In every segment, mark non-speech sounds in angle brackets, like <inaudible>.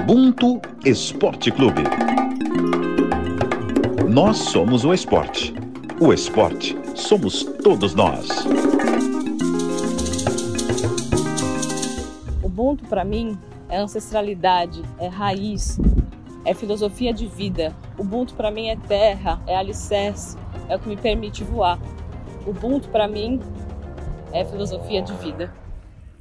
Ubuntu Esporte Clube. Nós somos o esporte. O esporte somos todos nós. Ubuntu para mim é ancestralidade, é raiz, é filosofia de vida. Ubuntu para mim é terra, é alicerce, é o que me permite voar. Ubuntu para mim é filosofia de vida.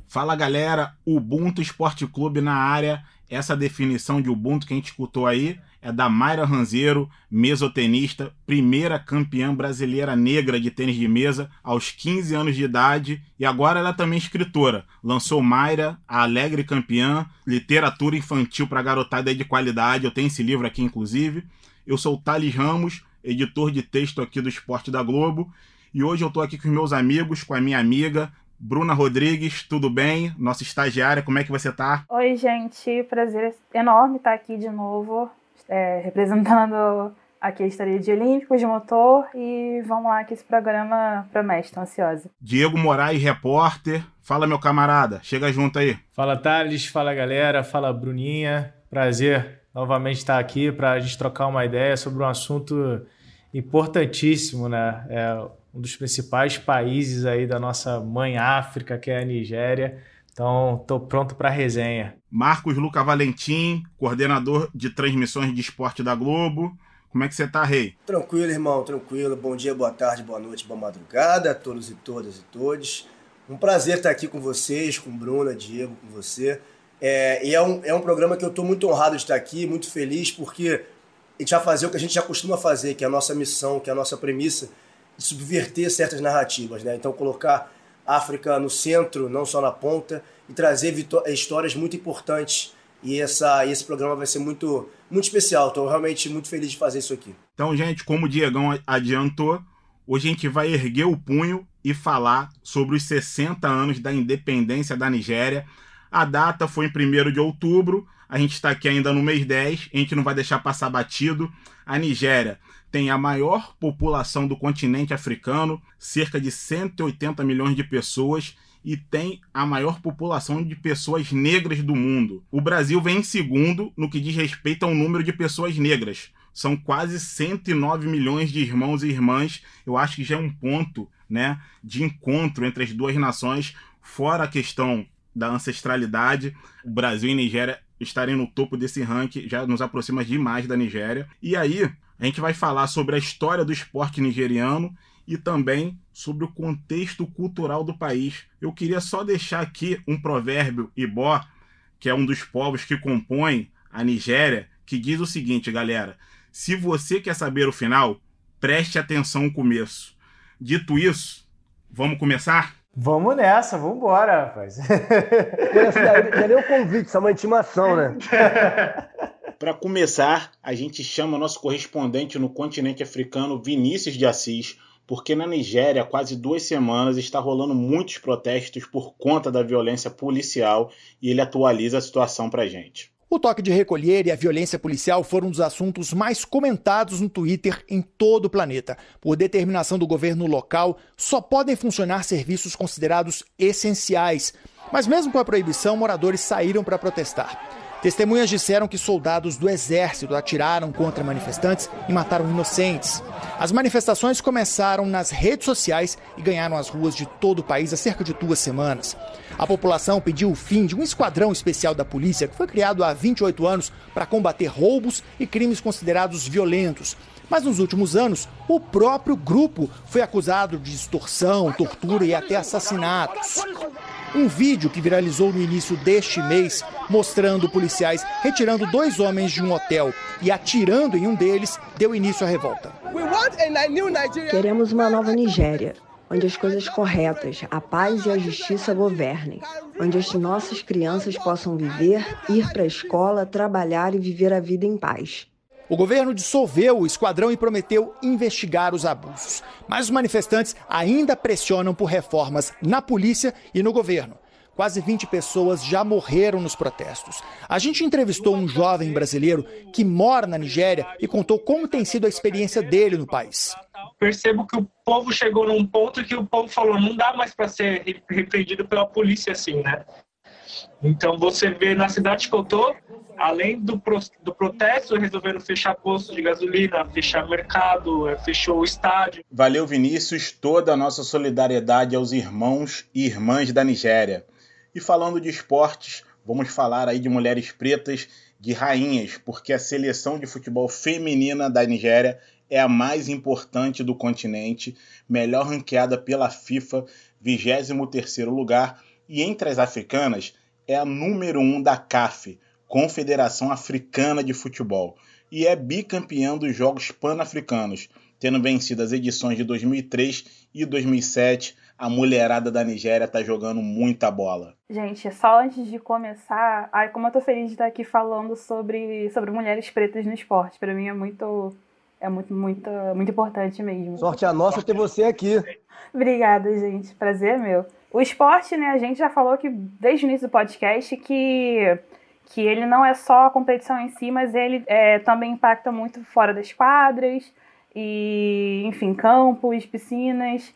Fala galera, Ubuntu Esporte Clube na área. Essa definição de Ubuntu que a gente escutou aí é da Mayra Ranzeiro, mesotenista, primeira campeã brasileira negra de tênis de mesa aos 15 anos de idade e agora ela é também escritora. Lançou Mayra, a alegre campeã, literatura infantil para garotada de qualidade. Eu tenho esse livro aqui inclusive. Eu sou o Thales Ramos, editor de texto aqui do Esporte da Globo, e hoje eu estou aqui com meus amigos, com a minha amiga Bruna Rodrigues, tudo bem? Nossa estagiária, como é que você tá? Oi, gente, prazer enorme estar aqui de novo, é, representando aqui a história de Olímpicos de motor e vamos lá que esse programa promete, tô ansiosa. Diego Moraes, repórter. Fala, meu camarada, chega junto aí. Fala, Thales, fala, galera, fala, Bruninha. Prazer novamente estar aqui para a gente trocar uma ideia sobre um assunto importantíssimo, né? É um dos principais países aí da nossa mãe África, que é a Nigéria. Então, estou pronto para a resenha. Marcos Luca Valentim, coordenador de transmissões de esporte da Globo. Como é que você tá, Rei? Tranquilo, irmão, tranquilo. Bom dia, boa tarde, boa noite, boa madrugada a todos e todas e todos. Um prazer estar aqui com vocês, com Bruna, Diego, com você. É, e é um, é um programa que eu estou muito honrado de estar aqui, muito feliz, porque a gente vai fazer o que a gente já costuma fazer, que é a nossa missão, que é a nossa premissa, subverter certas narrativas, né? Então colocar África no centro, não só na ponta, e trazer histórias muito importantes. E essa, esse programa vai ser muito, muito especial. Estou realmente muito feliz de fazer isso aqui. Então, gente, como o Diegão adiantou, hoje a gente vai erguer o punho e falar sobre os 60 anos da independência da Nigéria. A data foi em 1 de outubro, a gente está aqui ainda no mês 10, a gente não vai deixar passar batido. A Nigéria tem a maior população do continente africano, cerca de 180 milhões de pessoas, e tem a maior população de pessoas negras do mundo. O Brasil vem em segundo no que diz respeito ao número de pessoas negras. São quase 109 milhões de irmãos e irmãs. Eu acho que já é um ponto né, de encontro entre as duas nações, fora a questão da ancestralidade. O Brasil e Nigéria estarem no topo desse ranking, já nos aproxima demais da Nigéria. E aí, a gente vai falar sobre a história do esporte nigeriano e também sobre o contexto cultural do país. Eu queria só deixar aqui um provérbio ibó, que é um dos povos que compõem a Nigéria, que diz o seguinte, galera: se você quer saber o final, preste atenção no começo. Dito isso, vamos começar? Vamos nessa, vamos embora, rapaz. Já deu o convite, isso é uma intimação, né? <laughs> Para começar, a gente chama nosso correspondente no continente africano, Vinícius de Assis, porque na Nigéria, há quase duas semanas, está rolando muitos protestos por conta da violência policial e ele atualiza a situação para a gente. O toque de recolher e a violência policial foram um dos assuntos mais comentados no Twitter em todo o planeta. Por determinação do governo local, só podem funcionar serviços considerados essenciais. Mas, mesmo com a proibição, moradores saíram para protestar. Testemunhas disseram que soldados do exército atiraram contra manifestantes e mataram inocentes. As manifestações começaram nas redes sociais e ganharam as ruas de todo o país há cerca de duas semanas. A população pediu o fim de um esquadrão especial da polícia que foi criado há 28 anos para combater roubos e crimes considerados violentos. Mas nos últimos anos, o próprio grupo foi acusado de extorsão, tortura e até assassinatos. Um vídeo que viralizou no início deste mês, mostrando policiais retirando dois homens de um hotel e atirando em um deles, deu início à revolta. Queremos uma nova Nigéria, onde as coisas corretas, a paz e a justiça governem, onde as nossas crianças possam viver, ir para a escola, trabalhar e viver a vida em paz. O governo dissolveu o esquadrão e prometeu investigar os abusos. Mas os manifestantes ainda pressionam por reformas na polícia e no governo. Quase 20 pessoas já morreram nos protestos. A gente entrevistou um jovem brasileiro que mora na Nigéria e contou como tem sido a experiência dele no país. Percebo que o povo chegou num ponto que o povo falou: não dá mais para ser repreendido pela polícia assim, né? Então você vê na cidade que eu tô, além do, do protesto, resolveram fechar posto de gasolina, fechar mercado, é, fechou o estádio. Valeu, Vinícius. Toda a nossa solidariedade aos irmãos e irmãs da Nigéria. E falando de esportes, vamos falar aí de mulheres pretas, de rainhas, porque a seleção de futebol feminina da Nigéria é a mais importante do continente, melhor ranqueada pela FIFA, 23º lugar, e entre as africanas é a número 1 um da CAF, Confederação Africana de Futebol, e é bicampeã dos Jogos Pan-Africanos, tendo vencido as edições de 2003 e 2007. A mulherada da Nigéria está jogando muita bola. Gente, só antes de começar, ai, como eu tô feliz de estar aqui falando sobre, sobre mulheres pretas no esporte. Para mim é muito é muito, muito, muito importante mesmo. Sorte a nossa ter você aqui. Obrigada, gente. Prazer é meu. O esporte, né, a gente já falou que desde o início do podcast que que ele não é só a competição em si, mas ele é, também impacta muito fora das quadras e, enfim, campos, piscinas.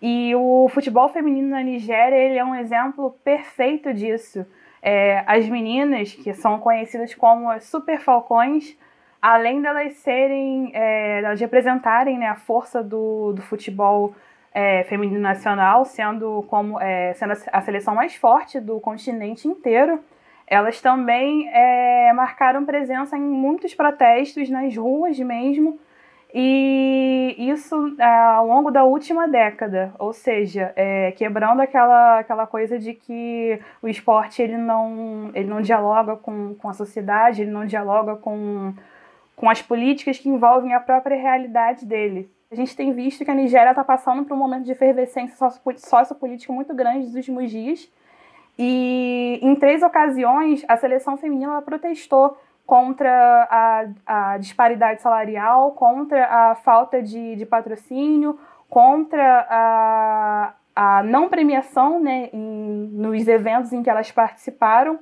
E o futebol feminino na Nigéria ele é um exemplo perfeito disso. É, as meninas, que são conhecidas como as Super Falcões, além delas serem, é, elas representarem né, a força do, do futebol é, feminino nacional, sendo, como, é, sendo a seleção mais forte do continente inteiro, elas também é, marcaram presença em muitos protestos nas ruas mesmo, e isso é, ao longo da última década, ou seja, é, quebrando aquela, aquela coisa de que o esporte ele não, ele não dialoga com, com a sociedade, ele não dialoga com, com as políticas que envolvem a própria realidade dele. A gente tem visto que a Nigéria está passando por um momento de efervescência sociopolítica muito grande nos últimos dias, e em três ocasiões, a seleção feminina protestou contra a, a, disparidade salarial, contra a falta de, de patrocínio, contra a, a não premiação né, em, nos eventos em que elas participaram.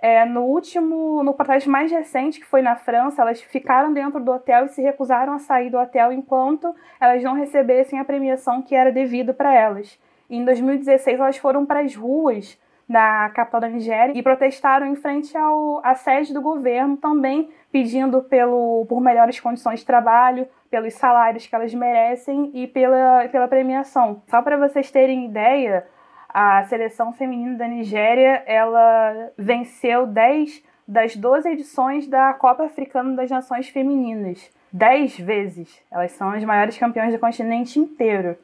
É, no último, no protesto mais recente, que foi na França, elas ficaram dentro do hotel e se recusaram a sair do hotel enquanto elas não recebessem a premiação que era devida para elas. E em 2016, elas foram para as ruas na capital da Nigéria e protestaram em frente ao, à sede do governo, também pedindo pelo, por melhores condições de trabalho, pelos salários que elas merecem e pela, pela premiação. Só para vocês terem ideia, a seleção feminina da Nigéria ela venceu 10 das 12 edições da Copa Africana das Nações Femininas. 10 vezes. Elas são as maiores campeãs do continente inteiro.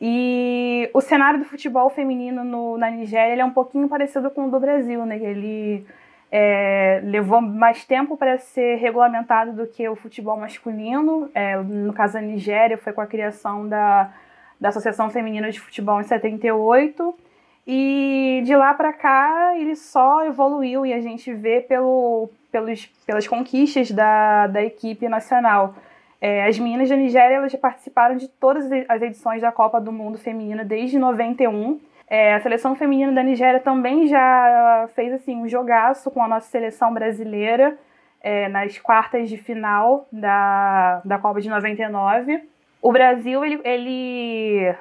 E o cenário do futebol feminino no, na Nigéria é um pouquinho parecido com o do Brasil, né? Ele é, levou mais tempo para ser regulamentado do que o futebol masculino. É, no caso da Nigéria, foi com a criação da, da Associação Feminina de Futebol em 78. E de lá para cá ele só evoluiu e a gente vê pelo, pelos, pelas conquistas da, da equipe nacional. É, as meninas da Nigéria elas já participaram de todas as edições da Copa do Mundo Feminina desde 91. É, a seleção feminina da Nigéria também já fez assim um jogaço com a nossa seleção brasileira é, nas quartas de final da, da Copa de 99. O Brasil ele, ele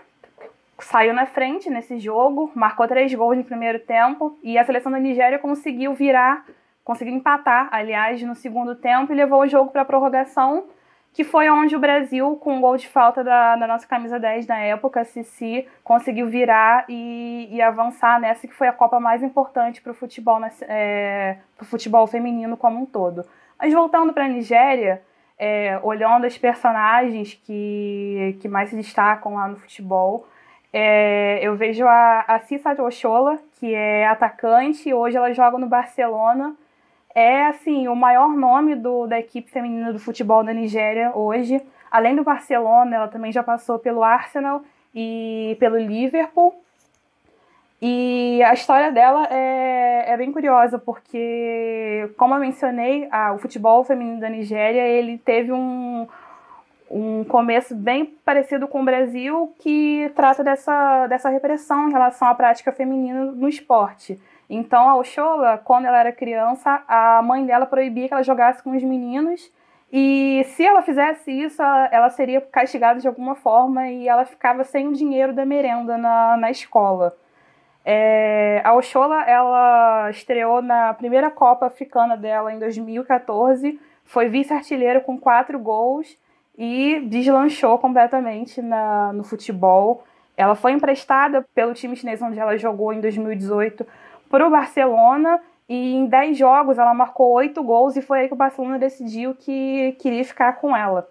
saiu na frente nesse jogo, marcou três gols no primeiro tempo e a seleção da Nigéria conseguiu virar, conseguiu empatar, aliás, no segundo tempo e levou o jogo para a prorrogação que foi onde o Brasil, com o gol de falta da, da nossa camisa 10 na época, Cici, conseguiu virar e, e, avançar nessa que foi a Copa mais importante para o futebol, é, futebol feminino como um todo. Mas voltando para a Nigéria, é, olhando as personagens que, que mais se destacam lá no futebol, é, eu vejo a, a Cissa Oshola, que é atacante, hoje ela joga no Barcelona, é assim o maior nome do, da equipe feminina do futebol da Nigéria hoje. Além do Barcelona, ela também já passou pelo Arsenal e pelo Liverpool. E a história dela é, é bem curiosa, porque, como eu mencionei, a, o futebol feminino da Nigéria ele teve um, um começo bem parecido com o Brasil, que trata dessa, dessa repressão em relação à prática feminina no esporte. Então, a Oshola, quando ela era criança, a mãe dela proibia que ela jogasse com os meninos. E se ela fizesse isso, ela, ela seria castigada de alguma forma e ela ficava sem o dinheiro da merenda na, na escola. É, a Oshola, ela estreou na primeira Copa Africana dela em 2014, foi vice-artilheira com quatro gols e deslanchou completamente na, no futebol. Ela foi emprestada pelo time chinês onde ela jogou em 2018 para o Barcelona e em 10 jogos ela marcou 8 gols e foi aí que o Barcelona decidiu que queria ficar com ela.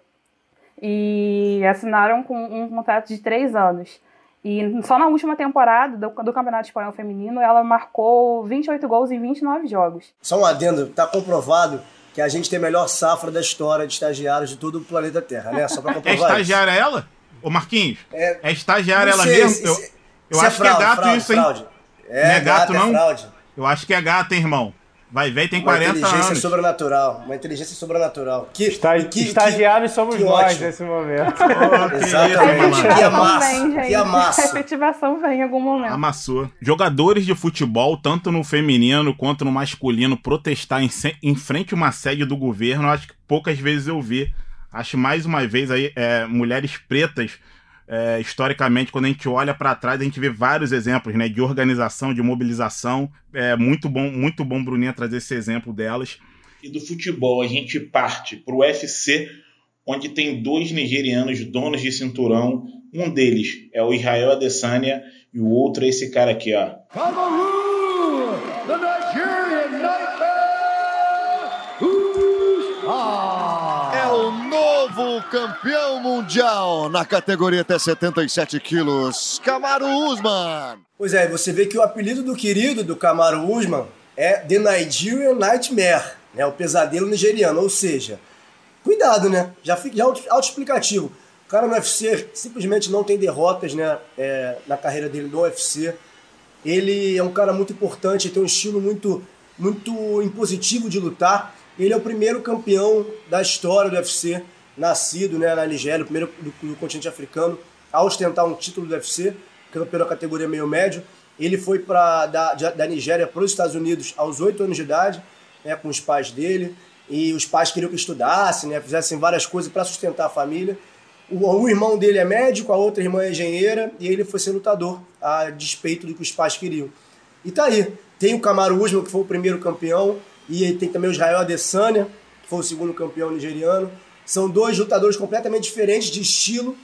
E assinaram com um contrato de 3 anos. E só na última temporada do, do Campeonato Espanhol Feminino ela marcou 28 gols em 29 jogos. Só um adendo, tá comprovado que a gente tem a melhor safra da história de estagiários de todo o planeta Terra, né? Só pra <laughs> É comprovar estagiária ela? Ô Marquinhos, É, é estagiária não ela sei mesmo? se- Eu, se- eu se acho fraude, que é gato fraude, isso, hein? fraude. É, Não é gato, não? fraude. Eu acho que é gato, hein, irmão? Vai ver, tem Uma 40 inteligência anos. sobrenatural. Uma inteligência sobrenatural. Que, Esta- e que- estagiários somos que nós ótimo. nesse momento. <laughs> Que isso, Exatamente. Que amassa, vem, gente. que amassa. A efetivação vem em algum momento. Amassou. Jogadores de futebol, tanto no feminino quanto no masculino, protestar em, em frente a uma sede do governo, acho que poucas vezes eu vi. Acho mais uma vez aí, é, mulheres pretas, é, historicamente, quando a gente olha para trás, a gente vê vários exemplos né, de organização, de mobilização. É muito bom, muito bom, Bruninha, trazer esse exemplo delas. E do futebol, a gente parte para o UFC, onde tem dois nigerianos donos de cinturão. Um deles é o Israel Adesanya e o outro é esse cara aqui, ó. É campeão mundial na categoria até 77 quilos, Camaro Usman. Pois é, você vê que o apelido do querido do Kamaru Usman é The Nigerian Nightmare, né? O pesadelo nigeriano, ou seja, cuidado, né? Já fica já auto- autoexplicativo. O cara no UFC simplesmente não tem derrotas, né? É, na carreira dele no UFC. Ele é um cara muito importante, tem um estilo muito, muito impositivo de lutar. Ele é o primeiro campeão da história do UFC, nascido né, na Nigéria, o primeiro do, do continente africano a ostentar um título do UFC, campeão da categoria meio médio. Ele foi pra, da, da Nigéria para os Estados Unidos aos 8 anos de idade, né, com os pais dele. E os pais queriam que estudasse, né, fizessem várias coisas para sustentar a família. O, o irmão dele é médico, a outra irmã é engenheira, e ele foi ser lutador, a despeito do que os pais queriam. E tá aí. Tem o Kamaru Usman, que foi o primeiro campeão, e tem também o Israel Adesanya, que foi o segundo campeão nigeriano. São dois lutadores completamente diferentes de estilo,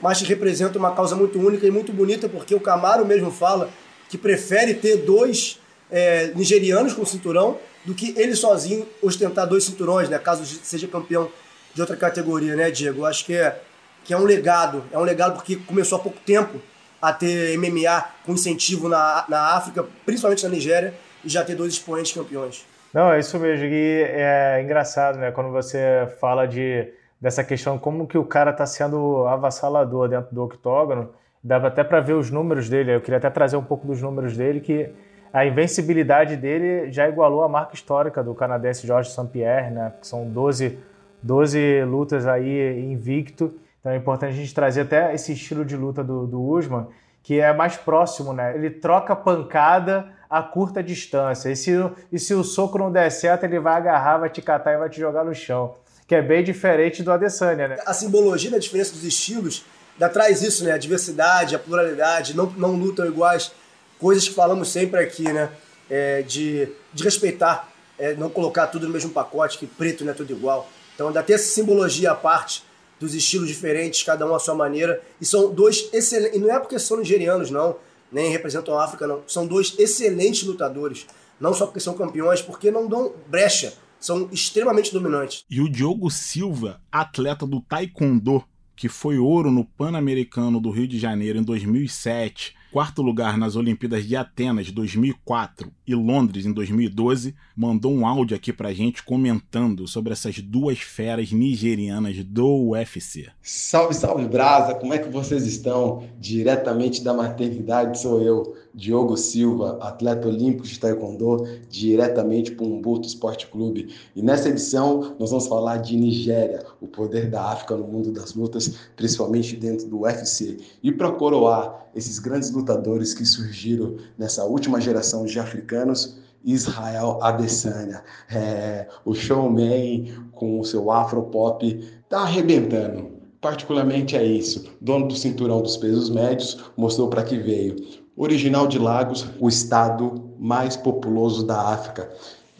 mas que representam uma causa muito única e muito bonita, porque o Camaro mesmo fala que prefere ter dois é, nigerianos com cinturão do que ele sozinho ostentar dois cinturões, né? Caso seja campeão de outra categoria, né, Diego? Acho que é, que é um legado. É um legado porque começou há pouco tempo a ter MMA com incentivo na, na África, principalmente na Nigéria, e já ter dois expoentes campeões. Não, é isso mesmo. E é engraçado, né? Quando você fala de, dessa questão, como que o cara tá sendo avassalador dentro do octógono, dava até para ver os números dele. Eu queria até trazer um pouco dos números dele, que a invencibilidade dele já igualou a marca histórica do canadense George St. Pierre, né? São 12, 12 lutas aí invicto. Então é importante a gente trazer até esse estilo de luta do, do Usman, que é mais próximo, né? Ele troca pancada a curta distância. E se, e se o soco não der certo, ele vai agarrar, vai te catar e vai te jogar no chão. Que é bem diferente do Adesanya, né? A simbologia da diferença dos estilos ainda traz isso, né? A diversidade, a pluralidade, não, não lutam iguais. Coisas que falamos sempre aqui, né? É, de, de respeitar, é, não colocar tudo no mesmo pacote, que preto não é tudo igual. Então ainda tem essa simbologia à parte dos estilos diferentes, cada um à sua maneira. E são dois excelentes. E não é porque são nigerianos, não, nem representam a África, não. São dois excelentes lutadores. Não só porque são campeões, porque não dão brecha. São extremamente dominantes. E o Diogo Silva, atleta do Taekwondo, que foi ouro no Pan-Americano do Rio de Janeiro em 2007, quarto lugar nas Olimpíadas de Atenas 2004 e Londres em 2012, mandou um áudio aqui pra gente comentando sobre essas duas feras nigerianas do UFC. Salve, salve Brasa, como é que vocês estão? Diretamente da maternidade sou eu, Diogo Silva, atleta olímpico de taekwondo, diretamente para o Umbuto Esporte Clube. E nessa edição nós vamos falar de Nigéria, o poder da África no mundo das lutas, principalmente dentro do UFC. E para coroar esses grandes lutadores que surgiram nessa última geração de africanos, Israel Adesanya. É, o showman com o seu afropop tá arrebentando. Particularmente é isso. Dono do cinturão dos pesos médios mostrou para que veio. original de Lagos, o estado mais populoso da África,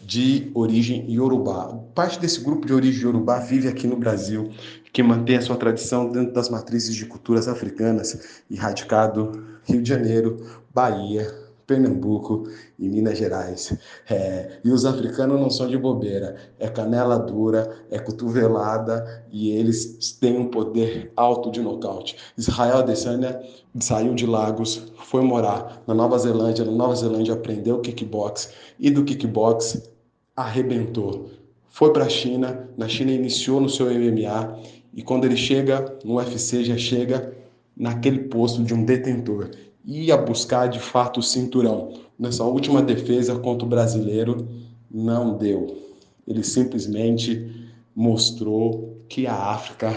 de origem iorubá. Parte desse grupo de origem iorubá vive aqui no Brasil, que mantém a sua tradição dentro das matrizes de culturas africanas, radicado Rio de Janeiro, Bahia, Pernambuco e Minas Gerais. É, e os africanos não são de bobeira, é canela dura, é cotovelada e eles têm um poder alto de nocaute. Israel Adesanya saiu de Lagos, foi morar na Nova Zelândia, na Nova Zelândia aprendeu kickbox e do kickbox arrebentou. Foi para a China, na China iniciou no seu MMA e quando ele chega no UFC já chega naquele posto de um detentor ia buscar de fato o cinturão. Nessa última defesa contra o brasileiro, não deu. Ele simplesmente mostrou que a África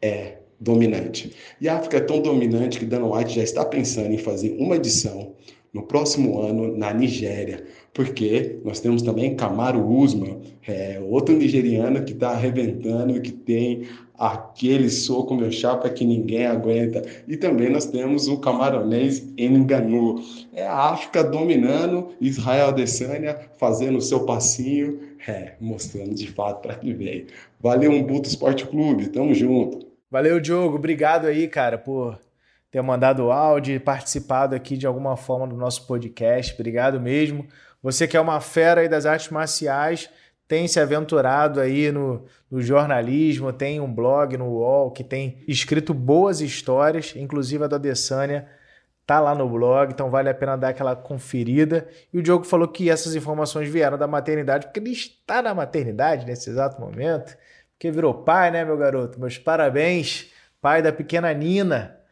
é dominante. E a África é tão dominante que Dana White já está pensando em fazer uma edição no próximo ano na Nigéria, porque nós temos também Kamaru Usman, é, outro nigeriano que está arrebentando e que tem aquele soco meu chapa que ninguém aguenta. E também nós temos o camaronês Enganu. É a África dominando, Israel Adesanya fazendo o seu passinho, é, mostrando de fato para que veio. Valeu, Umbuto Esporte Clube, tamo junto. Valeu, Diogo, obrigado aí, cara, por ter mandado áudio e participado aqui de alguma forma do nosso podcast. Obrigado mesmo. Você que é uma fera aí das artes marciais, tem se aventurado aí no, no, jornalismo, tem um blog no UOL que tem escrito boas histórias, inclusive a da Adesanya tá lá no blog, então vale a pena dar aquela conferida. E o Diogo falou que essas informações vieram da maternidade, porque ele está na maternidade nesse exato momento, porque virou pai, né, meu garoto? Meus parabéns, pai da pequena Nina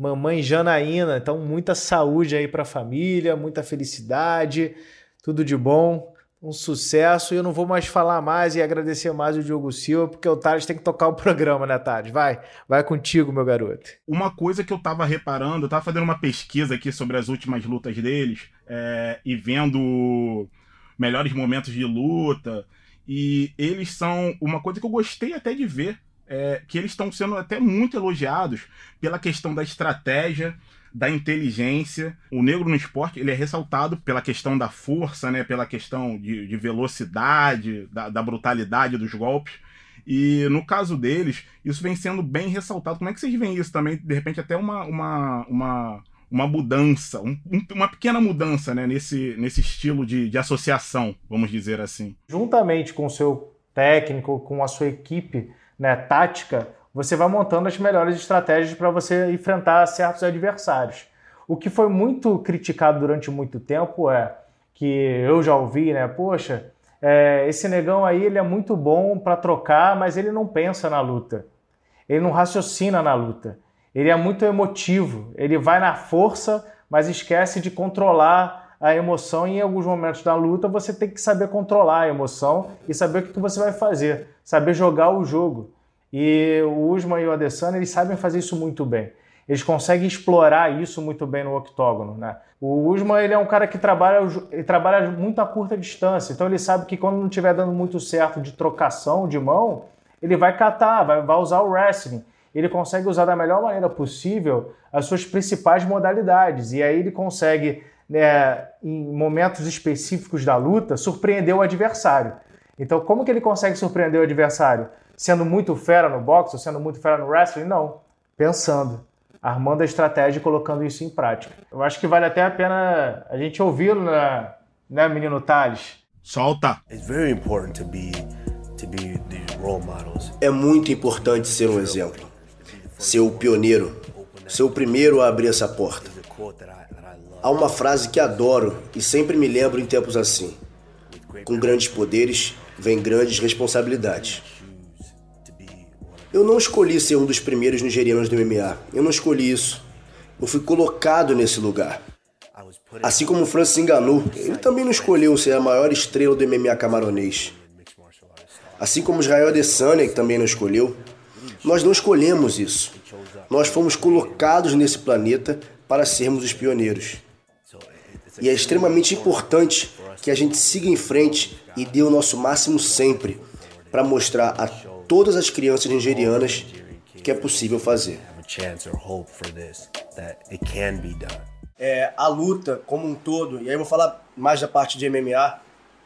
mamãe Janaína. Então, muita saúde aí para a família, muita felicidade, tudo de bom, um sucesso. E eu não vou mais falar mais e agradecer mais o Diogo Silva, porque o Thales tem que tocar o programa, né, Thales? Vai, vai contigo, meu garoto. Uma coisa que eu tava reparando, eu tava fazendo uma pesquisa aqui sobre as últimas lutas deles é, e vendo melhores momentos de luta. E eles são uma coisa que eu gostei até de ver é, que eles estão sendo até muito elogiados pela questão da estratégia, da inteligência. O negro no esporte ele é ressaltado pela questão da força, né, pela questão de, de velocidade, da, da, brutalidade dos golpes. E no caso deles, isso vem sendo bem ressaltado. Como é que vocês veem isso também? De repente, até uma, uma, uma, uma mudança, um, uma pequena mudança né, nesse, nesse estilo de, de associação, vamos dizer assim. Juntamente com o seu técnico, com a sua equipe, né, tática, você vai montando as melhores estratégias para você enfrentar certos adversários. O que foi muito criticado durante muito tempo é que eu já ouvi, né? Poxa, é, esse negão aí ele é muito bom para trocar, mas ele não pensa na luta. Ele não raciocina na luta. Ele é muito emotivo. Ele vai na força, mas esquece de controlar a emoção. E em alguns momentos da luta você tem que saber controlar a emoção e saber o que você vai fazer saber jogar o jogo. E o Usman e o Adesanya, eles sabem fazer isso muito bem. Eles conseguem explorar isso muito bem no octógono, né? O Usman, ele é um cara que trabalha, ele trabalha muito a curta distância, então ele sabe que quando não estiver dando muito certo de trocação de mão, ele vai catar, vai, vai usar o wrestling. Ele consegue usar da melhor maneira possível as suas principais modalidades. E aí ele consegue, né, em momentos específicos da luta, surpreender o adversário. Então, como que ele consegue surpreender o adversário? Sendo muito fera no boxe ou sendo muito fera no wrestling? Não. Pensando, armando a estratégia e colocando isso em prática. Eu acho que vale até a pena a gente ouvi-lo, né, né, menino Thales? Solta! É muito importante ser um exemplo. Ser o pioneiro. Ser o primeiro a abrir essa porta. Há uma frase que adoro e sempre me lembro em tempos assim. Com grandes poderes vem grandes responsabilidades. Eu não escolhi ser um dos primeiros nigerianos do MMA. Eu não escolhi isso. Eu fui colocado nesse lugar. Assim como o Francis Ngannou, ele também não escolheu ser a maior estrela do MMA camaronês. Assim como Israel Adesanya, que também não escolheu. Nós não escolhemos isso. Nós fomos colocados nesse planeta para sermos os pioneiros. E é extremamente importante que a gente siga em frente e dê o nosso máximo sempre para mostrar a todas as crianças nigerianas que é possível fazer. é, a luta como um todo, e aí eu vou falar mais da parte de MMA,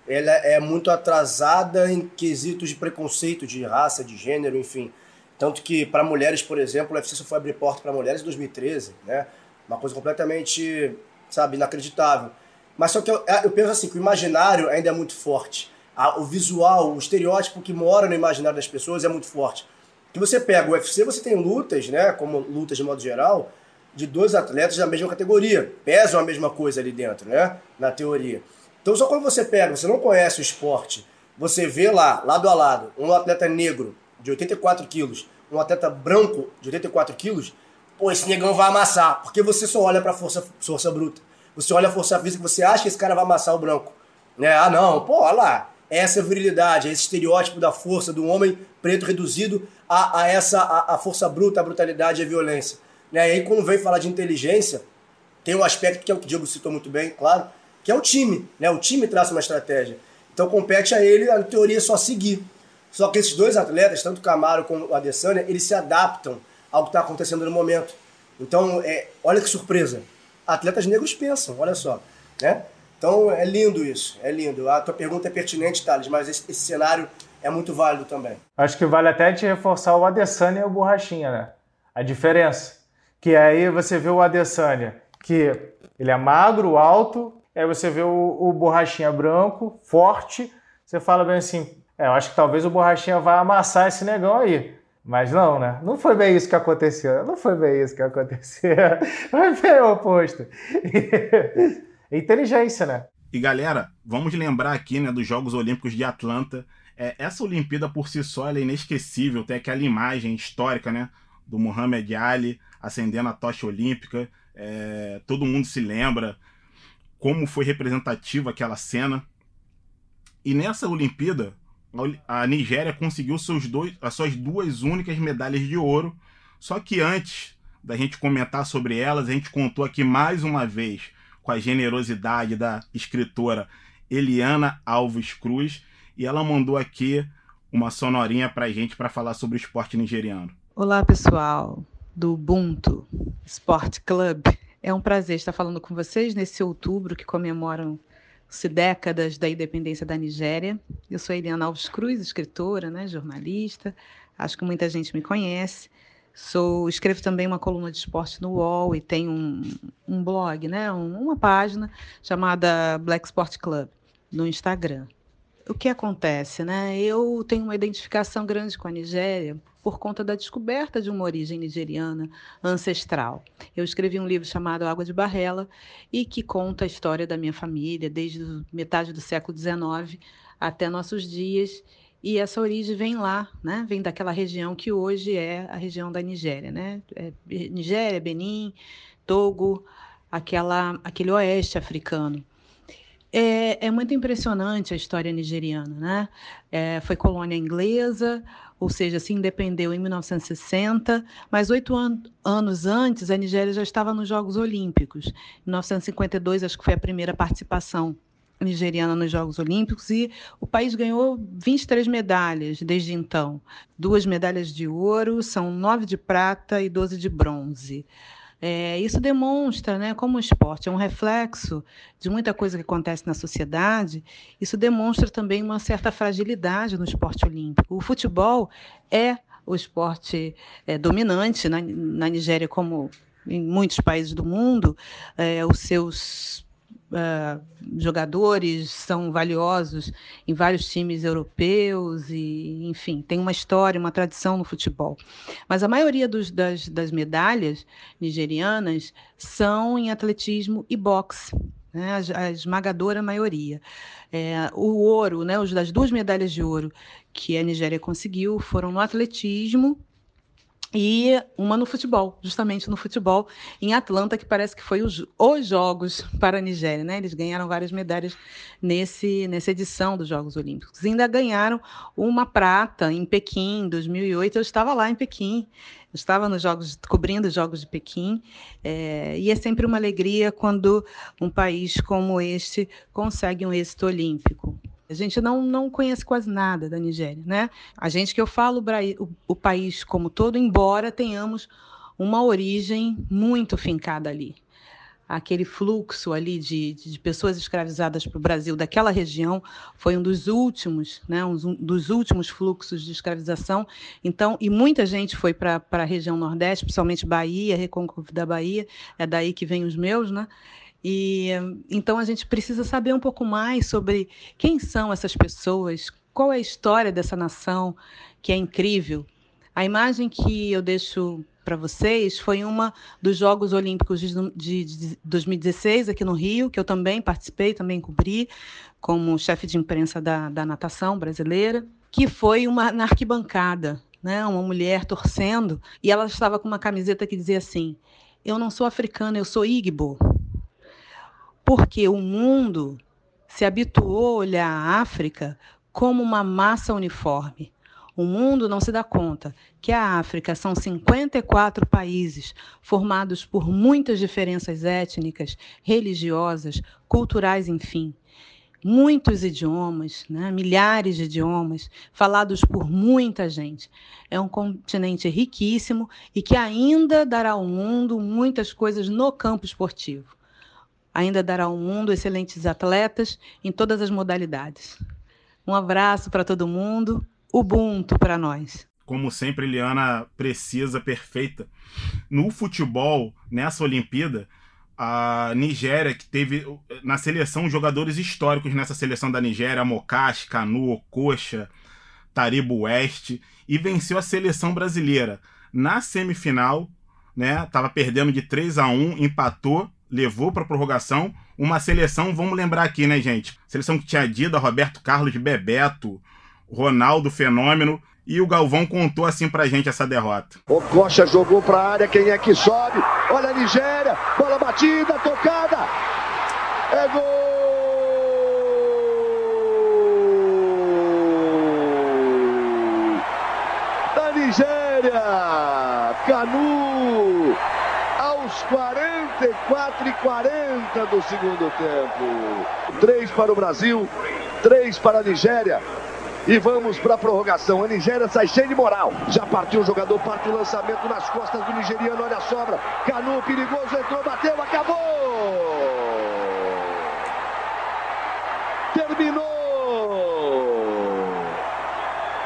ela é muito atrasada em quesitos de preconceito de raça, de gênero, enfim. Tanto que para mulheres, por exemplo, o UFC só foi abrir porta para mulheres em 2013, né? Uma coisa completamente, sabe, inacreditável. Mas só que eu, eu penso assim, que o imaginário ainda é muito forte. o visual, o estereótipo que mora no imaginário das pessoas é muito forte. Que você pega o UFC, você tem lutas, né, como lutas de modo geral, de dois atletas da mesma categoria. Pesam a mesma coisa ali dentro, né, na teoria. Então só quando você pega, você não conhece o esporte, você vê lá, lado a lado, um atleta negro de 84 quilos, um atleta branco de 84 quilos, pô, esse negão vai amassar, porque você só olha para força, força bruta. Você olha a força física, você acha que esse cara vai amassar o branco. Né? Ah, não, pô, olha lá. Essa virilidade, esse estereótipo da força do homem preto reduzido a, a essa a, a, força bruta, a brutalidade e a violência. Né? E aí, quando vem falar de inteligência, tem um aspecto que é o que o Diego citou muito bem, claro, que é o time. Né? O time traça uma estratégia. Então compete a ele, a teoria, só seguir. Só que esses dois atletas, tanto Camaro como o Adesanya, eles se adaptam que está acontecendo no momento. Então, é, olha que surpresa. Atletas negros pensam, olha só. Né? Então, é lindo isso, é lindo. A tua pergunta é pertinente, Thales, mas esse, esse cenário é muito válido também. Acho que vale até te reforçar o Adesanya e o Borrachinha, né? A diferença. Que aí você vê o Adesanya, que ele é magro, alto, aí você vê o, o Borrachinha branco, forte, você fala bem assim, é, eu acho que talvez o Borrachinha vai amassar esse negão aí. Mas não, né? Não foi bem isso que aconteceu. Não foi bem isso que aconteceu. <laughs> Foi bem o oposto. <laughs> Inteligência, né? E galera, vamos lembrar aqui né, dos Jogos Olímpicos de Atlanta. É, essa Olimpíada por si só é inesquecível. Tem aquela imagem histórica né, do Muhammad Ali acendendo a tocha olímpica. É, todo mundo se lembra como foi representativa aquela cena. E nessa Olimpíada, a Nigéria conseguiu seus dois, as suas duas únicas medalhas de ouro. Só que antes da gente comentar sobre elas, a gente contou aqui mais uma vez com a generosidade da escritora Eliana Alves Cruz e ela mandou aqui uma sonorinha para a gente para falar sobre o esporte nigeriano. Olá, pessoal do Ubuntu Sport Club. É um prazer estar falando com vocês nesse outubro que comemoram se décadas da independência da Nigéria. Eu sou Eliana Alves Cruz, escritora, né, jornalista. Acho que muita gente me conhece. Sou, escrevo também uma coluna de esporte no UOL e tenho um, um blog, né, um, uma página chamada Black Sport Club no Instagram. O que acontece, né? Eu tenho uma identificação grande com a Nigéria por conta da descoberta de uma origem nigeriana ancestral. Eu escrevi um livro chamado Água de Barrela e que conta a história da minha família desde metade do século XIX até nossos dias. E essa origem vem lá, né? vem daquela região que hoje é a região da Nigéria. Né? É Nigéria, Benin, Togo, aquela, aquele oeste africano. É, é, muito impressionante a história nigeriana, né? É, foi colônia inglesa, ou seja, se independeu em 1960, mas oito an anos antes a Nigéria já estava nos Jogos Olímpicos. Em 1952, acho que foi a primeira participação nigeriana nos Jogos Olímpicos e o país ganhou 23 medalhas desde então. Duas medalhas de ouro, são nove de prata e 12 de bronze. É, isso demonstra, né, como o esporte é um reflexo de muita coisa que acontece na sociedade, isso demonstra também uma certa fragilidade no esporte olímpico. O futebol é o esporte é, dominante na, na Nigéria, como em muitos países do mundo, é, os seus uh, jogadores são valiosos em vários times europeus e, enfim, tem uma história, uma tradição no futebol. Mas a maioria dos, das, das medalhas nigerianas são em atletismo e boxe. Né, a, esmagadora maioria. É, o ouro, né, das duas medalhas de ouro que a Nigéria conseguiu foram no atletismo e uma no futebol, justamente no futebol, em Atlanta, que parece que foi os, os Jogos para a Nigéria. Né? Eles ganharam várias medalhas nesse, nessa edição dos Jogos Olímpicos. E ainda ganharam uma prata em Pequim, em 2008. Eu estava lá em Pequim, eu estava nos Jogos, cobrindo os Jogos de Pequim, é, e é sempre uma alegria quando um país como este consegue um êxito olímpico. A gente não, não conhece quase nada da Nigéria, né? A gente que eu falo o, o país como todo, embora tenhamos uma origem muito fincada ali. aquele fluxo ali de, de pessoas escravizadas para o Brasil daquela região foi um dos últimos, né, um dos últimos fluxos de escravização. Então, e muita gente foi para a região Nordeste, principalmente Bahia, Recôncavo da Bahia, é daí que vem os meus, né? E então a gente precisa saber um pouco mais sobre quem são essas pessoas, qual é a história dessa nação que é incrível. A imagem que eu deixo para vocês foi uma dos Jogos Olímpicos de, de, de, 2016 aqui no Rio, que eu também participei, também cobri como chefe de imprensa da, da natação brasileira, que foi uma na arquibancada, né, uma mulher torcendo, e ela estava com uma camiseta que dizia assim: Eu não sou africana, eu sou Igbo. Porque o mundo se habituou a olhar a África como uma massa uniforme. O mundo não se dá conta que a África são 54 países formados por muitas diferenças étnicas, religiosas, culturais, enfim. Muitos idiomas, né? milhares de idiomas, falados por muita gente. É um continente riquíssimo e que ainda dará ao mundo muitas coisas no campo esportivo. Ainda dará ao mundo excelentes atletas em todas as modalidades. Um abraço para todo mundo Ubuntu para nós. Como sempre, Eliana precisa, perfeita. No futebol, nessa Olimpíada, a Nigéria, que teve na seleção jogadores históricos nessa seleção da Nigéria, Mokashi, Kanu, Okocha, Taribo West, e venceu a seleção brasileira. Na semifinal, né, tava perdendo de 3 a 1 empatou, levou para prorrogação. Uma seleção, vamos lembrar aqui, né, gente? Seleção que tinha Dida, Roberto Carlos, Bebeto, Ronaldo Fenômeno. E o Galvão contou assim pra gente essa derrota. O Coxa jogou pra área, quem é que sobe? Olha a Nigéria, bola batida, tocada. É gol! Da Nigéria! Canu! Aos 44 e 40 do segundo tempo. Três para o Brasil, três para a Nigéria. E vamos para a prorrogação. A Nigéria sai cheia de moral. Já partiu o jogador, parte o lançamento nas costas do nigeriano. Olha a sobra. Canu perigoso, entrou, bateu, acabou! Terminou!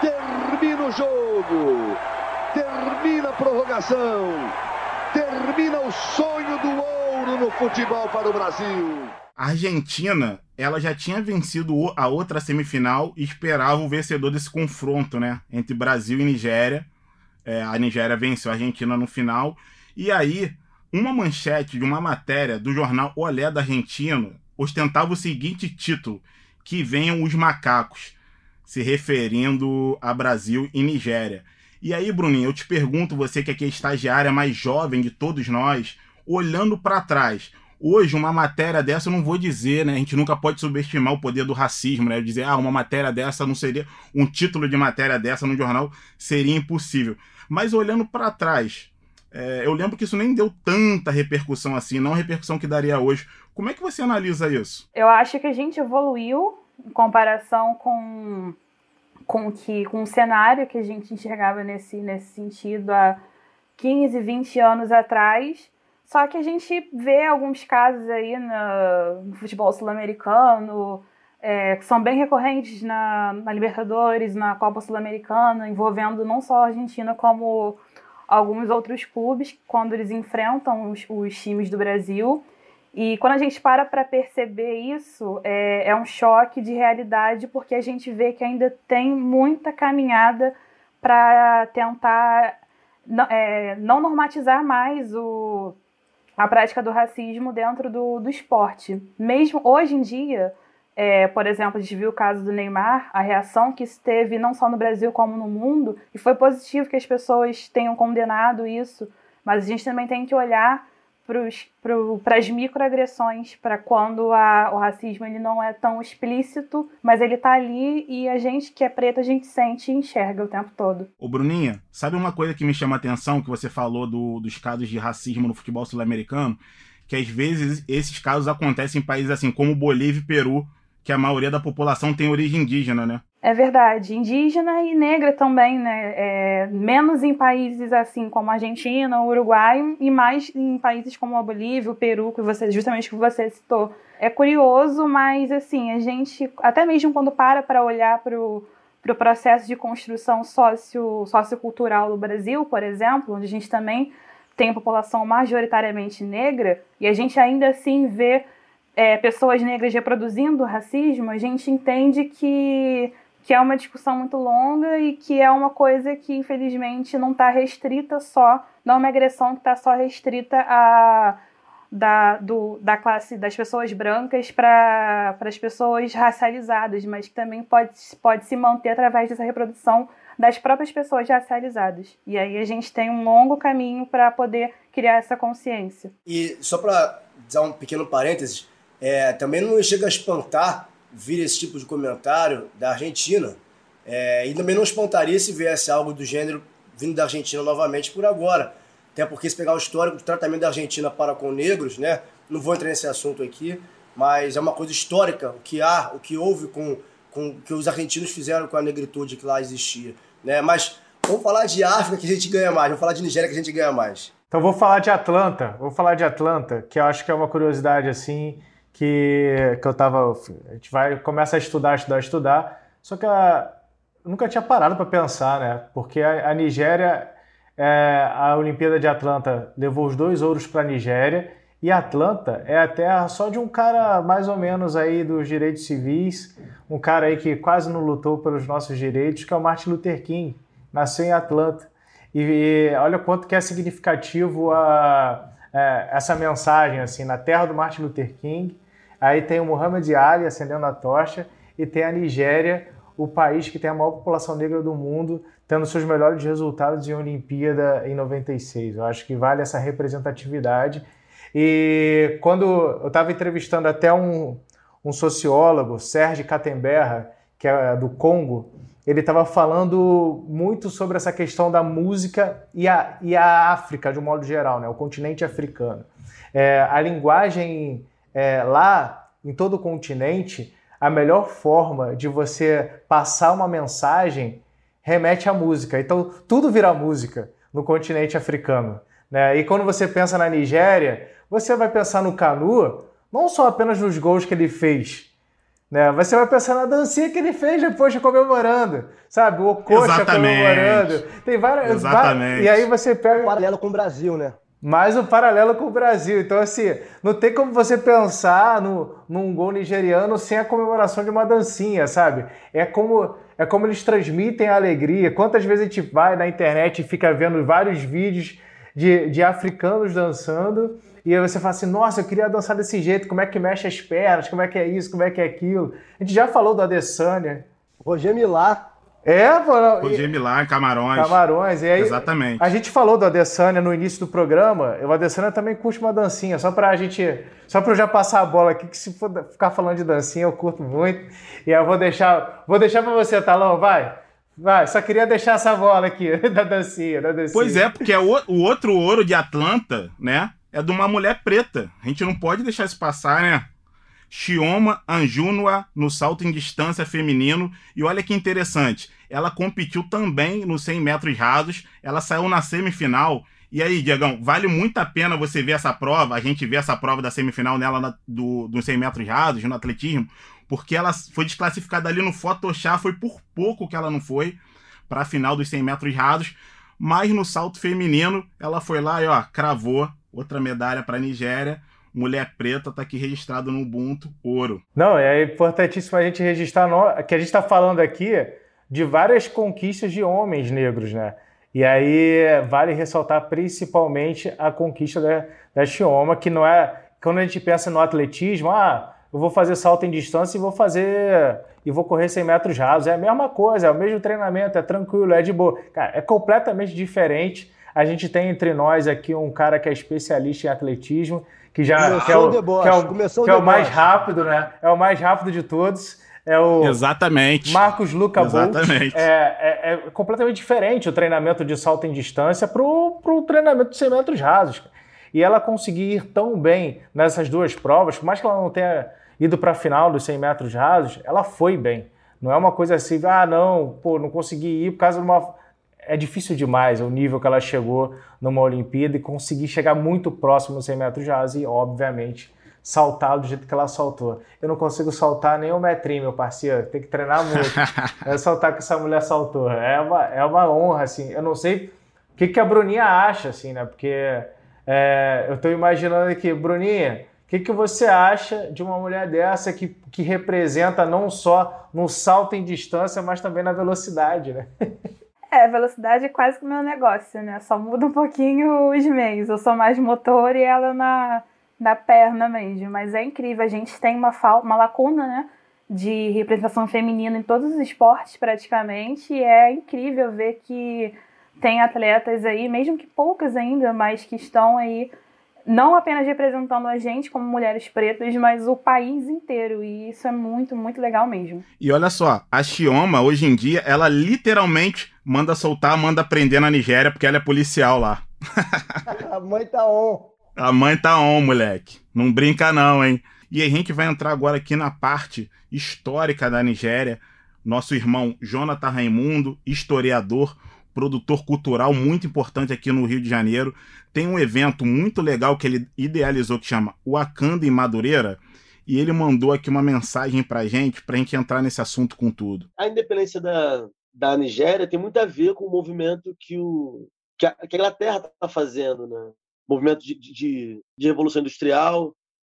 Termina o jogo! Termina a prorrogação! Termina o sonho do ouro no futebol para o Brasil! A Argentina, ela já tinha vencido a outra semifinal e esperava o vencedor desse confronto, né? Entre Brasil e Nigéria. É, a Nigéria venceu a Argentina no final. E aí, uma manchete de uma matéria do jornal Olé da Argentina ostentava o seguinte título: Que venham os macacos, se referindo a Brasil e Nigéria. E aí, Bruninho, eu te pergunto, você que aqui é estagiária mais jovem de todos nós, olhando para trás, Hoje, uma matéria dessa, eu não vou dizer, né? A gente nunca pode subestimar o poder do racismo, né? Dizer, ah, uma matéria dessa não seria. Um título de matéria dessa no jornal seria impossível. Mas olhando para trás, é, eu lembro que isso nem deu tanta repercussão assim, não a repercussão que daria hoje. Como é que você analisa isso? Eu acho que a gente evoluiu em comparação com, com, que, com o cenário que a gente enxergava nesse, nesse sentido há 15, 20 anos atrás só que a gente vê alguns casos aí no, no futebol sul-americano, é, que são bem recorrentes na, na Libertadores, na Copa Sul-Americana, envolvendo não só a Argentina, como alguns outros clubes, quando eles enfrentam os, os times do Brasil. E quando a gente para para perceber isso, é, é um choque de realidade, porque a gente vê que ainda tem muita caminhada para tentar é, não normatizar mais o a prática do racismo dentro do, do esporte. Mesmo hoje em dia, é, por exemplo, a gente viu o caso do Neymar, a reação que isso teve não só no Brasil como no mundo, e foi positivo que as pessoas tenham condenado isso, mas a gente também tem que olhar para as microagressões, para quando a, o racismo ele não é tão explícito, mas ele está ali e a gente que é preto, a gente sente e enxerga o tempo todo. Ô Bruninha, sabe uma coisa que me chama a atenção, que você falou do, dos casos de racismo no futebol sul-americano? Que às vezes esses casos acontecem em países assim como Bolívia e Peru, que a maioria da população tem origem indígena, né? É verdade, indígena e negra também, né? É, menos em países assim como a Argentina, o Uruguai, e mais em países como a Bolívia, o Peru, que você, justamente que você citou. É curioso, mas assim, a gente, até mesmo quando para para olhar para o pro processo de construção socio, sociocultural do Brasil, por exemplo, onde a gente também tem população majoritariamente negra, e a gente ainda assim vê é, pessoas negras reproduzindo racismo, a gente entende que que é uma discussão muito longa e que é uma coisa que, infelizmente, não está restrita só, não é uma agressão que está só restrita a, da, do, da classe das pessoas brancas para as pessoas racializadas, mas que também pode, pode se manter através dessa reprodução das próprias pessoas racializadas. E aí a gente tem um longo caminho para poder criar essa consciência. E só para dar um pequeno parênteses, é, também não chega a espantar vir esse tipo de comentário da Argentina. É, e também não espantaria se viesse algo do gênero vindo da Argentina novamente por agora. Até porque se pegar o histórico do tratamento da Argentina para com negros, né? Não vou entrar nesse assunto aqui, mas é uma coisa histórica o que há, o que houve com, com o que os argentinos fizeram com a negritude que lá existia. Né? Mas vamos falar de África que a gente ganha mais, vamos falar de Nigéria que a gente ganha mais. Então vou falar de Atlanta, vou falar de Atlanta, que eu acho que é uma curiosidade assim que, que eu tava. A gente vai, começa a estudar, estudar, estudar. Só que a, eu nunca tinha parado para pensar, né? Porque a, a Nigéria, é, a Olimpíada de Atlanta levou os dois ouros para a Nigéria. E Atlanta é a terra só de um cara mais ou menos aí dos direitos civis, um cara aí que quase não lutou pelos nossos direitos, que é o Martin Luther King. Nasceu em Atlanta. E, e olha quanto que é significativo a, é, essa mensagem assim na terra do Martin Luther King Aí tem o Muhammad Ali acendendo a tocha e tem a Nigéria, o país que tem a maior população negra do mundo, tendo seus melhores resultados em Olimpíada em 96. Eu acho que vale essa representatividade. E quando eu estava entrevistando até um, um sociólogo, Sérgio Katemberra, que é do Congo, ele estava falando muito sobre essa questão da música e a, e a África, de um modo geral, né? o continente africano. É, a linguagem é, lá em todo o continente, a melhor forma de você passar uma mensagem remete à música. Então, tudo vira música no continente africano. Né? E quando você pensa na Nigéria, você vai pensar no Canu, não só apenas nos gols que ele fez, né? Você vai pensar na dancinha que ele fez depois de comemorando, sabe? O Coxa comemorando. Tem várias. Exatamente. E aí você pega. Paralelo com o Brasil, né? mais o um paralelo com o Brasil. Então, assim, não tem como você pensar no, num gol nigeriano sem a comemoração de uma dancinha, sabe? É como, é como eles transmitem a alegria. Quantas vezes a gente vai na internet e fica vendo vários vídeos de, de africanos dançando e aí você fala assim, nossa, eu queria dançar desse jeito, como é que mexe as pernas, como é que é isso, como é que é aquilo. A gente já falou do Adesanya. Roger Milá é, mano. Roger Milá, Camarões. Camarões. E aí, Exatamente. A gente falou do Adesanya no início do programa. O Adesanya também curte uma dancinha. Só pra gente. Só pra eu já passar a bola aqui, que se for ficar falando de dancinha, eu curto muito. E eu vou deixar. Vou deixar pra você, Talão, vai. Vai, só queria deixar essa bola aqui, <laughs> da dancinha, da dancinha. Pois é, porque é o, o outro ouro de Atlanta, né? É de uma mulher preta. A gente não pode deixar isso passar, né? Chioma Anjunua no salto em distância feminino. E olha que interessante, ela competiu também nos 100 metros rasos, ela saiu na semifinal. E aí, Diegão, vale muito a pena você ver essa prova, a gente ver essa prova da semifinal nela na, do, dos 100 metros rasos, no atletismo, porque ela foi desclassificada ali no Photoshop, foi por pouco que ela não foi para a final dos 100 metros rasos, mas no salto feminino ela foi lá e ó, cravou outra medalha para a Nigéria mulher preta tá aqui registrado no Ubuntu ouro. Não, é importantíssimo a gente registrar no... que a gente está falando aqui de várias conquistas de homens negros, né? E aí vale ressaltar principalmente a conquista da, da Chioma, que não é quando a gente pensa no atletismo, ah, eu vou fazer salto em distância e vou fazer e vou correr 100 metros rasos. É a mesma coisa, é o mesmo treinamento, é tranquilo, é de boa. Cara, é completamente diferente. A gente tem entre nós aqui um cara que é especialista em atletismo que já que é o, deboche, que é o, que é o mais rápido, né? É o mais rápido de todos. É o Exatamente. Marcos Luca Exatamente. É, é, é, completamente diferente o treinamento de salto em distância para o treinamento de 100 metros rasos. E ela conseguir ir tão bem nessas duas provas, por mais que ela não tenha ido para a final dos 100 metros rasos, ela foi bem. Não é uma coisa assim, ah, não, pô, não consegui ir por causa de uma. É difícil demais o nível que ela chegou numa Olimpíada e conseguir chegar muito próximo no 100 metros de asa e, obviamente, saltar do jeito que ela saltou. Eu não consigo saltar nem um metrinho, meu parceiro. Tem que treinar muito. <laughs> é saltar que essa mulher saltou. É uma, é uma honra, assim. Eu não sei o que, que a Bruninha acha, assim, né? Porque é, eu estou imaginando aqui, Bruninha, o que, que você acha de uma mulher dessa que, que representa não só no salto em distância, mas também na velocidade, né? <laughs> É, velocidade é quase que o meu negócio, né? Só muda um pouquinho os meios. Eu sou mais motor e ela na, na perna mesmo. Mas é incrível. A gente tem uma, uma lacuna, né? De representação feminina em todos os esportes, praticamente. E é incrível ver que tem atletas aí, mesmo que poucas ainda, mas que estão aí não apenas representando a gente como mulheres pretas, mas o país inteiro. E isso é muito, muito legal mesmo. E olha só, a Xioma, hoje em dia, ela literalmente manda soltar, manda prender na Nigéria, porque ela é policial lá. <laughs> a mãe tá on. A mãe tá on, moleque. Não brinca não, hein? E a gente vai entrar agora aqui na parte histórica da Nigéria. Nosso irmão Jonathan Raimundo, historiador, produtor cultural muito importante aqui no Rio de Janeiro. Tem um evento muito legal que ele idealizou que chama Wakanda em Madureira. E ele mandou aqui uma mensagem pra gente, pra gente entrar nesse assunto com tudo. A independência da, da Nigéria tem muito a ver com o movimento que, o, que, a, que a Inglaterra está fazendo, né? Movimento de, de, de, revolução industrial.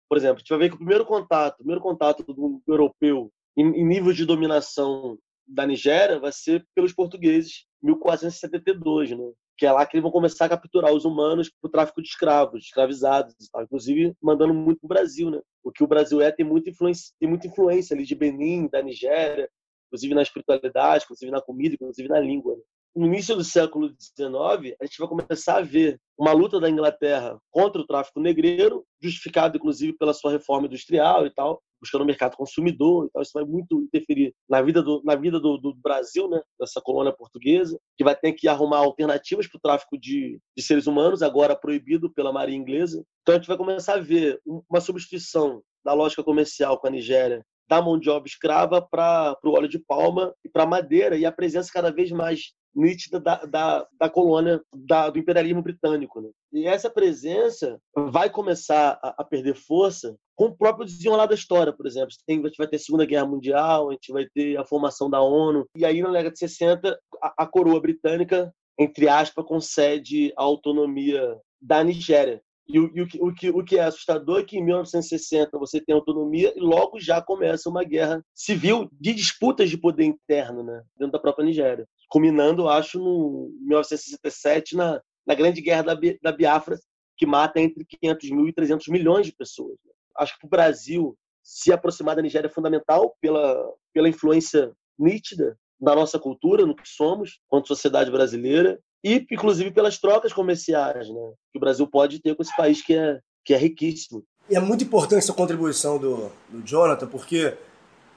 Por exemplo, a gente vai ver que o primeiro contato, o primeiro contato do europeu em, em nível de dominação da Nigéria vai ser pelos portugueses, 1472, né? que é lá que eles vão começar a capturar os humanos para o tráfico de escravos, escravizados, inclusive mandando muito para o Brasil, né? O que o Brasil é tem muita influência, tem muita influência ali de Benin, da Nigéria, inclusive na espiritualidade, inclusive na comida, inclusive na língua. Né? No início do século XIX, a gente vai começar a ver uma luta da Inglaterra contra o tráfico negreiro, justificado inclusive pela sua reforma industrial e tal, buscando o mercado consumidor, então isso vai muito interferir na vida do, na vida do, do Brasil, né, dessa colônia portuguesa, que vai ter que arrumar alternativas para o tráfico de, de seres humanos, agora proibido pela Marinha Inglesa. Então a gente vai começar a ver uma substituição da lógica comercial com a Nigéria da mão de obra escrava para o óleo de palma e para madeira e a presença cada vez mais nítida da, da, da colônia da, do imperialismo britânico. Né? E essa presença vai começar a, a, perder força com o próprio desenrolar da história, por exemplo. Tem, a gente vai ter a Segunda Guerra Mundial, a gente vai ter a formação da ONU, e aí na década de 60 a, a coroa britânica, entre aspas, concede a autonomia da Nigéria. E o, e o, o, que, o que é assustador é que em 1960 você tem autonomia e logo já começa uma guerra civil de disputas de poder interno né, dentro da própria Nigéria culminando, acho, no 1967, na, na grande guerra da, da Biafra, que mata entre 500 mil e 300 milhões de pessoas. Acho que para o Brasil se aproximar da Nigéria é fundamental pela, pela influência nítida da nossa cultura, no que somos, quanto sociedade brasileira, e inclusive pelas trocas comerciais né, que o Brasil pode ter com esse país que é, que é riquíssimo. E é muito importante essa contribuição do, do Jonathan, porque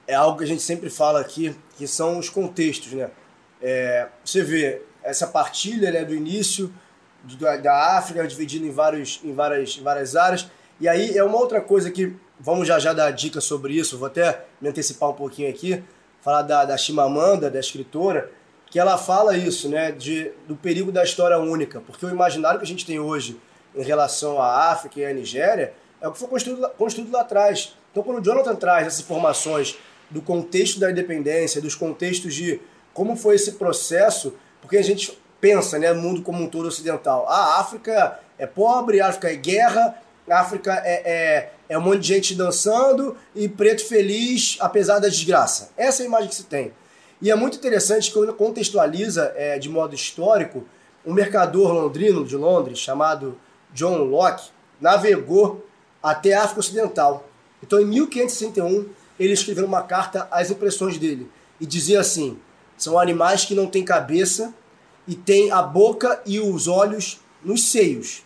é algo que a gente sempre fala aqui, que são os contextos, né? É, você vê essa partilha né, do início da, da África, dividida em, vários, em, várias, em várias áreas. E aí é uma outra coisa que, vamos já já dar dica sobre isso, vou até me antecipar um pouquinho aqui, falar da, da Chimamanda, da escritora, que ela fala isso, né, de, do perigo da história única, porque o imaginário que a gente tem hoje em relação à África e à Nigéria é o que foi construído, construído lá atrás. Então, quando o Jonathan traz essas informações do contexto da independência, dos contextos de como foi esse processo, porque a gente pensa, né, mundo como um todo ocidental. Ah, a África é pobre, a África é guerra, a África é, é, é um monte de gente dançando e preto feliz, apesar da desgraça. Essa é a imagem que se tem. E é muito interessante que contextualiza é, de modo histórico um mercador londrino de Londres chamado John Locke navegou até a África Ocidental. Então, em 1561, ele escreveu uma carta às impressões dele e dizia assim: são animais que não têm cabeça e têm a boca e os olhos nos seios.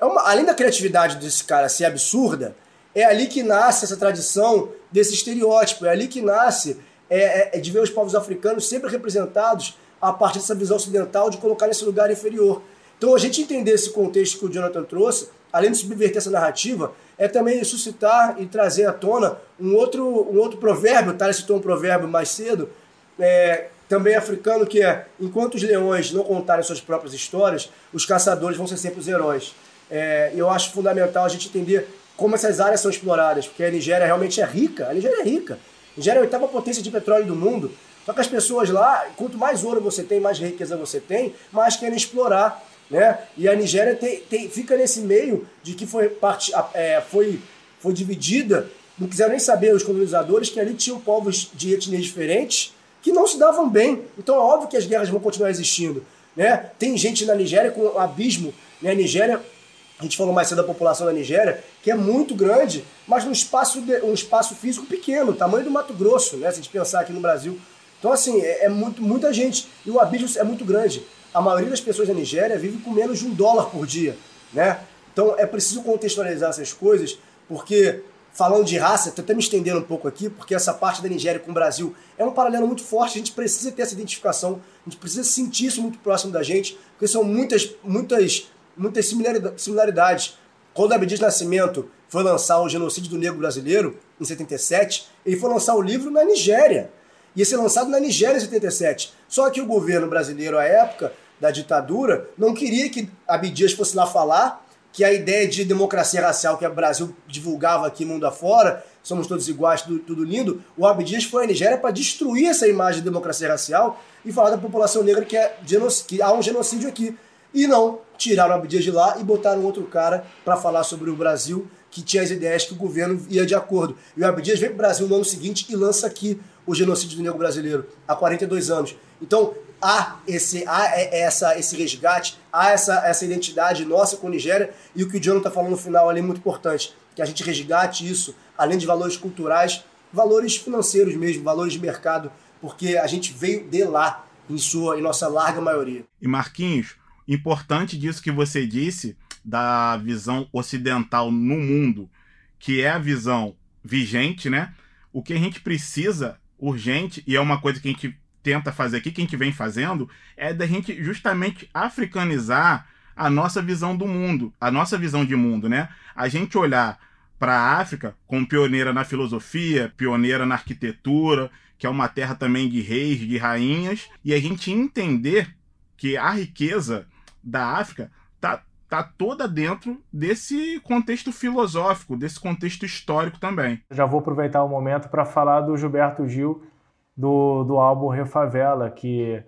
É uma, além da criatividade desse cara ser absurda, é ali que nasce essa tradição desse estereótipo, é ali que nasce é, é, é de ver os povos africanos sempre representados a partir dessa visão ocidental de colocar nesse lugar inferior. Então a gente entender esse contexto que o Jonathan trouxe além de subverter essa narrativa, é também suscitar e trazer à tona um outro, um outro provérbio, Thales citou um provérbio mais cedo, é, também africano, que é: enquanto os leões não contarem suas próprias histórias, os caçadores vão ser sempre os heróis. É, eu acho fundamental a gente entender como essas áreas são exploradas, porque a Nigéria realmente é rica. A Nigéria é rica. A Nigéria é a oitava potência de petróleo do mundo. Só que as pessoas lá, quanto mais ouro você tem, mais riqueza você tem, mais querem explorar. Né? E a Nigéria tem, tem, fica nesse meio de que foi, parte, é, foi, foi dividida, não quiseram nem saber os colonizadores que ali tinham povos de etnias diferentes que não se davam bem. Então é óbvio que as guerras vão continuar existindo. Né? Tem gente na Nigéria com um abismo. Né? A Nigéria a gente falou mais cedo da população da Nigéria, que é muito grande, mas num espaço, de, um espaço físico pequeno, tamanho do Mato Grosso, né? Se a gente pensar aqui no Brasil. Então, assim, é, é muito, muita gente. E o abismo é muito grande. A maioria das pessoas da Nigéria vive com menos de um dólar por dia, né? Então é preciso contextualizar essas coisas, porque falando de raça, estou até me estendendo um pouco aqui, porque essa parte da Nigéria com o Brasil é um paralelo muito forte, a gente precisa ter essa identificação, a gente precisa sentir isso muito próximo da gente, porque são muitas, muitas muitas similaridades. Quando Abdias Nascimento foi lançar o Genocídio do Negro Brasileiro, em 77, ele foi lançar o livro na Nigéria. Ia ser lançado na Nigéria em 77. Só que o governo brasileiro, à época da ditadura, não queria que Abdias fosse lá falar que a ideia de democracia racial que o Brasil divulgava aqui mundo afora, somos todos iguais, tudo, tudo lindo, o Abdias foi à Nigéria para destruir essa imagem de democracia racial e falar da população negra que, é, que há um genocídio aqui. E não, tiraram o Abdias de lá e botaram outro cara para falar sobre o Brasil que tinha as ideias que o governo ia de acordo. E o Abdias vem para o Brasil no ano seguinte e lança aqui o genocídio do negro brasileiro, há 42 anos. Então, há esse, há essa, esse resgate, há essa, essa identidade nossa com Nigéria, e o que o John está falando no final ali é muito importante, que a gente resgate isso, além de valores culturais, valores financeiros mesmo, valores de mercado, porque a gente veio de lá, em sua, em nossa larga maioria. E Marquinhos, importante disso que você disse, da visão ocidental no mundo, que é a visão vigente, né? O que a gente precisa, urgente, e é uma coisa que a gente tenta fazer aqui, que a gente vem fazendo, é da gente justamente africanizar a nossa visão do mundo, a nossa visão de mundo, né? A gente olhar para a África como pioneira na filosofia, pioneira na arquitetura, que é uma terra também de reis, de rainhas, e a gente entender que a riqueza da África tá, tá toda dentro desse contexto filosófico, desse contexto histórico também. Já vou aproveitar o momento para falar do Gilberto Gil, do, do álbum Refavela, que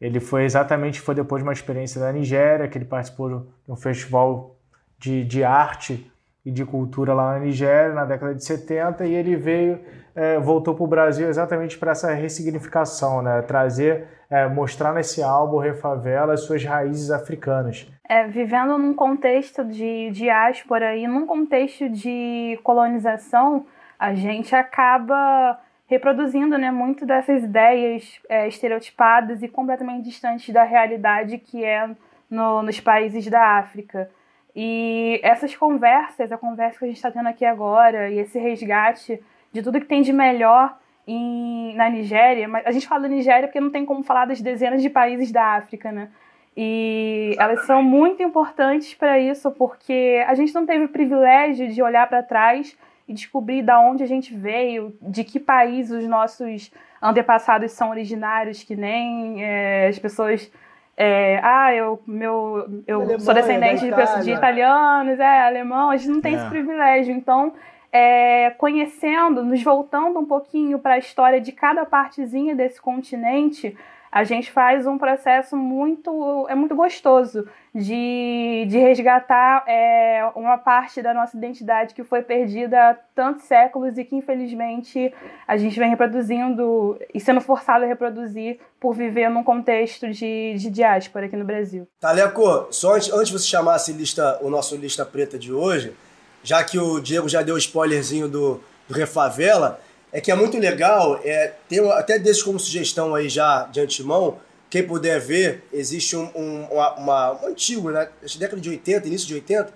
ele foi exatamente foi depois de uma experiência da Nigéria, que ele participou de um festival de, de arte e de cultura lá na Nigéria na década de 70 e ele veio é, voltou para o Brasil exatamente para essa ressignificação, né? trazer, é, mostrar nesse álbum Refavela as suas raízes africanas. É, vivendo num contexto de diáspora e num contexto de colonização, a gente acaba reproduzindo né, muito dessas ideias é, estereotipadas e completamente distantes da realidade que é no, nos países da África. E essas conversas, a conversa que a gente está tendo aqui agora e esse resgate de tudo que tem de melhor em, na Nigéria, mas a gente fala da Nigéria porque não tem como falar das dezenas de países da África, né? E elas são muito importantes para isso porque a gente não teve o privilégio de olhar para trás e descobrir da onde a gente veio, de que país os nossos antepassados são originários, que nem é, as pessoas. É, ah, eu, meu, eu Alemanha, sou descendente de, de, italianos, é, alemão, a gente não tem é. esse privilégio. Então, é, conhecendo, nos voltando um pouquinho para a história de cada partezinha desse continente, a gente faz um processo muito é muito gostoso de, de resgatar é, uma parte da nossa identidade que foi perdida há tantos séculos e que infelizmente a gente vem reproduzindo e sendo forçado a reproduzir por viver num contexto de, de diáspora aqui no Brasil. Taleco, só antes, antes de você chamasse lista, o nosso lista preta de hoje, já que o Diego já deu o spoilerzinho do, do Refavela, é que é muito legal, é, tem até desses como sugestão aí já de antemão, quem puder ver, existe um, um, uma, uma, um antigo, né, década de 80, início de 80,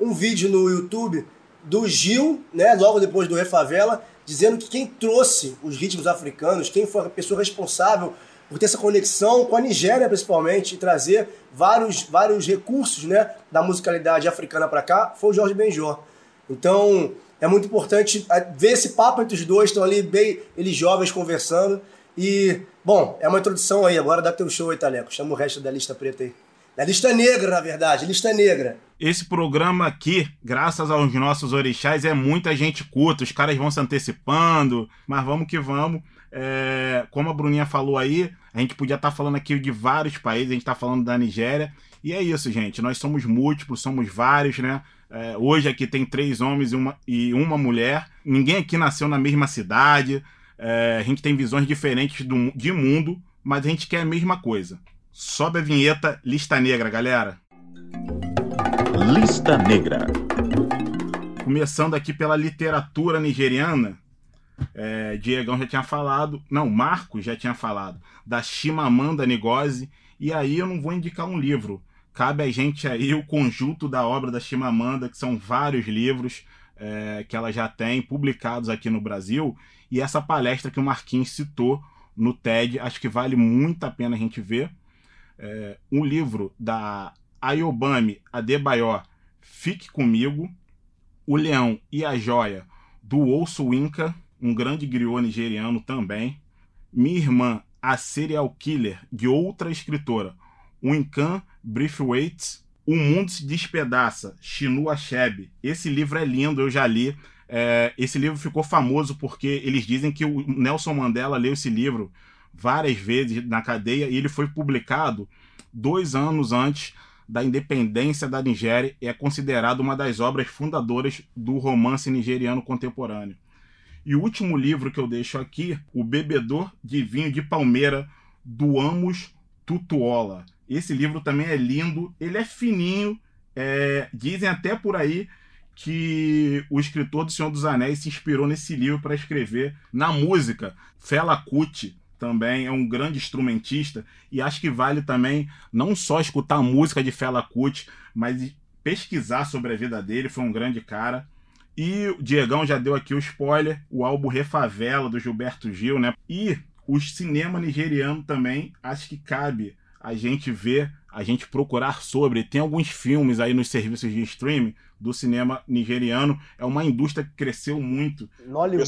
um vídeo no YouTube do Gil, né, logo depois do Refavela, dizendo que quem trouxe os ritmos africanos, quem foi a pessoa responsável por ter essa conexão com a Nigéria, principalmente, e trazer vários, vários recursos né, da musicalidade africana para cá, foi o Jorge Benjor. Então, é muito importante é, ver esse papo entre os dois, estão ali bem, eles jovens conversando. E, bom, é uma introdução aí, agora dá teu show aí, Taleco. Chama o resto da lista preta aí. Da lista negra, na verdade, lista negra. Esse programa aqui, graças aos nossos orixás, é muita gente culta, os caras vão se antecipando, mas vamos que vamos. É, como a Bruninha falou aí, a gente podia estar tá falando aqui de vários países, a gente está falando da Nigéria. E é isso, gente. Nós somos múltiplos, somos vários, né? É, hoje aqui tem três homens e uma, e uma mulher. Ninguém aqui nasceu na mesma cidade. É, a gente tem visões diferentes do, de mundo, mas a gente quer a mesma coisa. Sobe a vinheta Lista Negra, galera. Lista Negra. Começando aqui pela literatura nigeriana, é, Diegão já tinha falado, não, Marcos já tinha falado, da Chimamanda Ngozi, e aí eu não vou indicar um livro. Cabe a gente aí o conjunto da obra da Chimamanda, que são vários livros é, que ela já tem publicados aqui no Brasil, e essa palestra que o Marquinhos citou no TED, acho que vale muito a pena a gente ver. É, um livro da Ayobami Adebayo, Fique Comigo, O Leão e a Joia, do Ouço Inca, um grande griot nigeriano também. Minha irmã, a serial killer, de outra escritora, Wincan Briefwaite. O Mundo se Despedaça, Chinua Achebe. Esse livro é lindo, eu já li. É, esse livro ficou famoso porque eles dizem que o Nelson Mandela leu esse livro várias vezes na cadeia e ele foi publicado dois anos antes da independência da Nigéria e é considerado uma das obras fundadoras do romance nigeriano contemporâneo. E o último livro que eu deixo aqui, O Bebedor de Vinho de Palmeira, do Amos Tutuola. Esse livro também é lindo, ele é fininho, é, dizem até por aí que o escritor do Senhor dos Anéis se inspirou nesse livro para escrever na música. Fela Kuti também é um grande instrumentista e acho que vale também não só escutar a música de Fela Kuti, mas pesquisar sobre a vida dele, foi um grande cara. E o Diegão já deu aqui o spoiler, o álbum Refavela, do Gilberto Gil, né? E o cinema nigeriano também, acho que cabe a gente ver, a gente procurar sobre. Tem alguns filmes aí nos serviços de streaming do cinema nigeriano. É uma indústria que cresceu muito. Nollywood.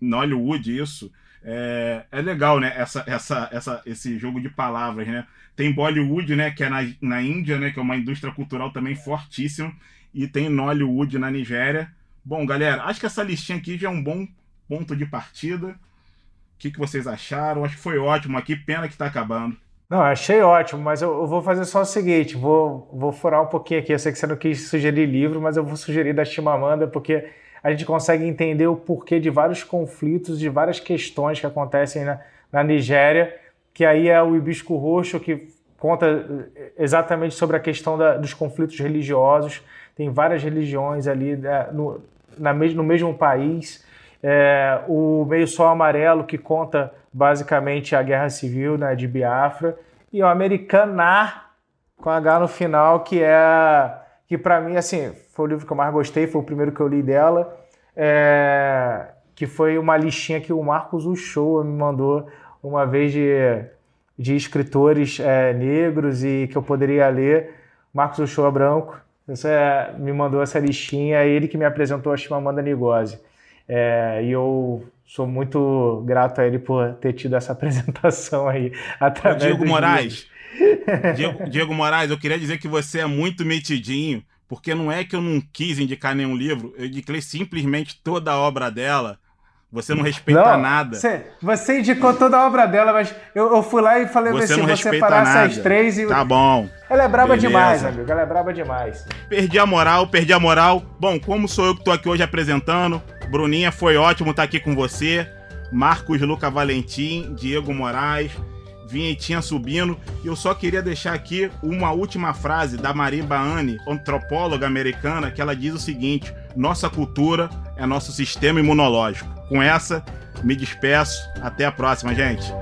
Nollywood, isso. É, é legal, né? Essa, essa, essa, esse jogo de palavras, né? Tem Bollywood, né? Que é na, na Índia, né? Que é uma indústria cultural também fortíssima. E tem Nollywood na Nigéria. Bom, galera, acho que essa listinha aqui já é um bom ponto de partida. O que, que vocês acharam? Acho que foi ótimo aqui, pena que está acabando. Não, achei ótimo, mas eu, eu, vou fazer só o seguinte: vou, vou furar um pouquinho aqui. Eu sei que você não quis sugerir livro, mas eu vou sugerir da Chimamanda, porque a gente consegue entender o porquê de vários conflitos, de várias questões que acontecem na, na Nigéria, que aí é o Hibisco Roxo, que conta exatamente sobre a questão da, dos conflitos religiosos. Tem várias religiões ali né, no, na, no mesmo país. É, o Meio Sol Amarelo, que conta basicamente a Guerra Civil né, de Biafra. E o Americanar, com H no final, que é. que para mim, assim, foi o livro que eu mais gostei, foi o primeiro que eu li dela. É, que foi uma listinha que o Marcos Uchoa me mandou uma vez de, de escritores é, negros e que eu poderia ler. Marcos Uchoa Branco. Você me mandou essa listinha, é ele que me apresentou a Chimamanda Ngozi. É, e eu sou muito grato a ele por ter tido essa <laughs> apresentação aí. Através Diego Moraes. Diego, Diego Moraes, eu queria dizer que você é muito metidinho, porque não é que eu não quis indicar nenhum livro, eu indiquei simplesmente toda a obra dela você não respeita não, nada. Você, você, indicou toda a obra dela, mas eu, eu fui lá e falei você assim: você parasse as três e. Tá bom. Ela é braba Beleza. demais, amigo. Ela é braba demais. Perdi a moral, perdi a moral. Bom, como sou eu que tô aqui hoje apresentando, Bruninha, foi ótimo estar aqui com você. Marcos Luca Valentim, Diego Moraes, vinhetinha subindo. E eu só queria deixar aqui uma última frase da Marie Baane, antropóloga americana, que ela diz o seguinte: nossa cultura é nosso sistema imunológico. Com essa, me despeço. Até a próxima, gente.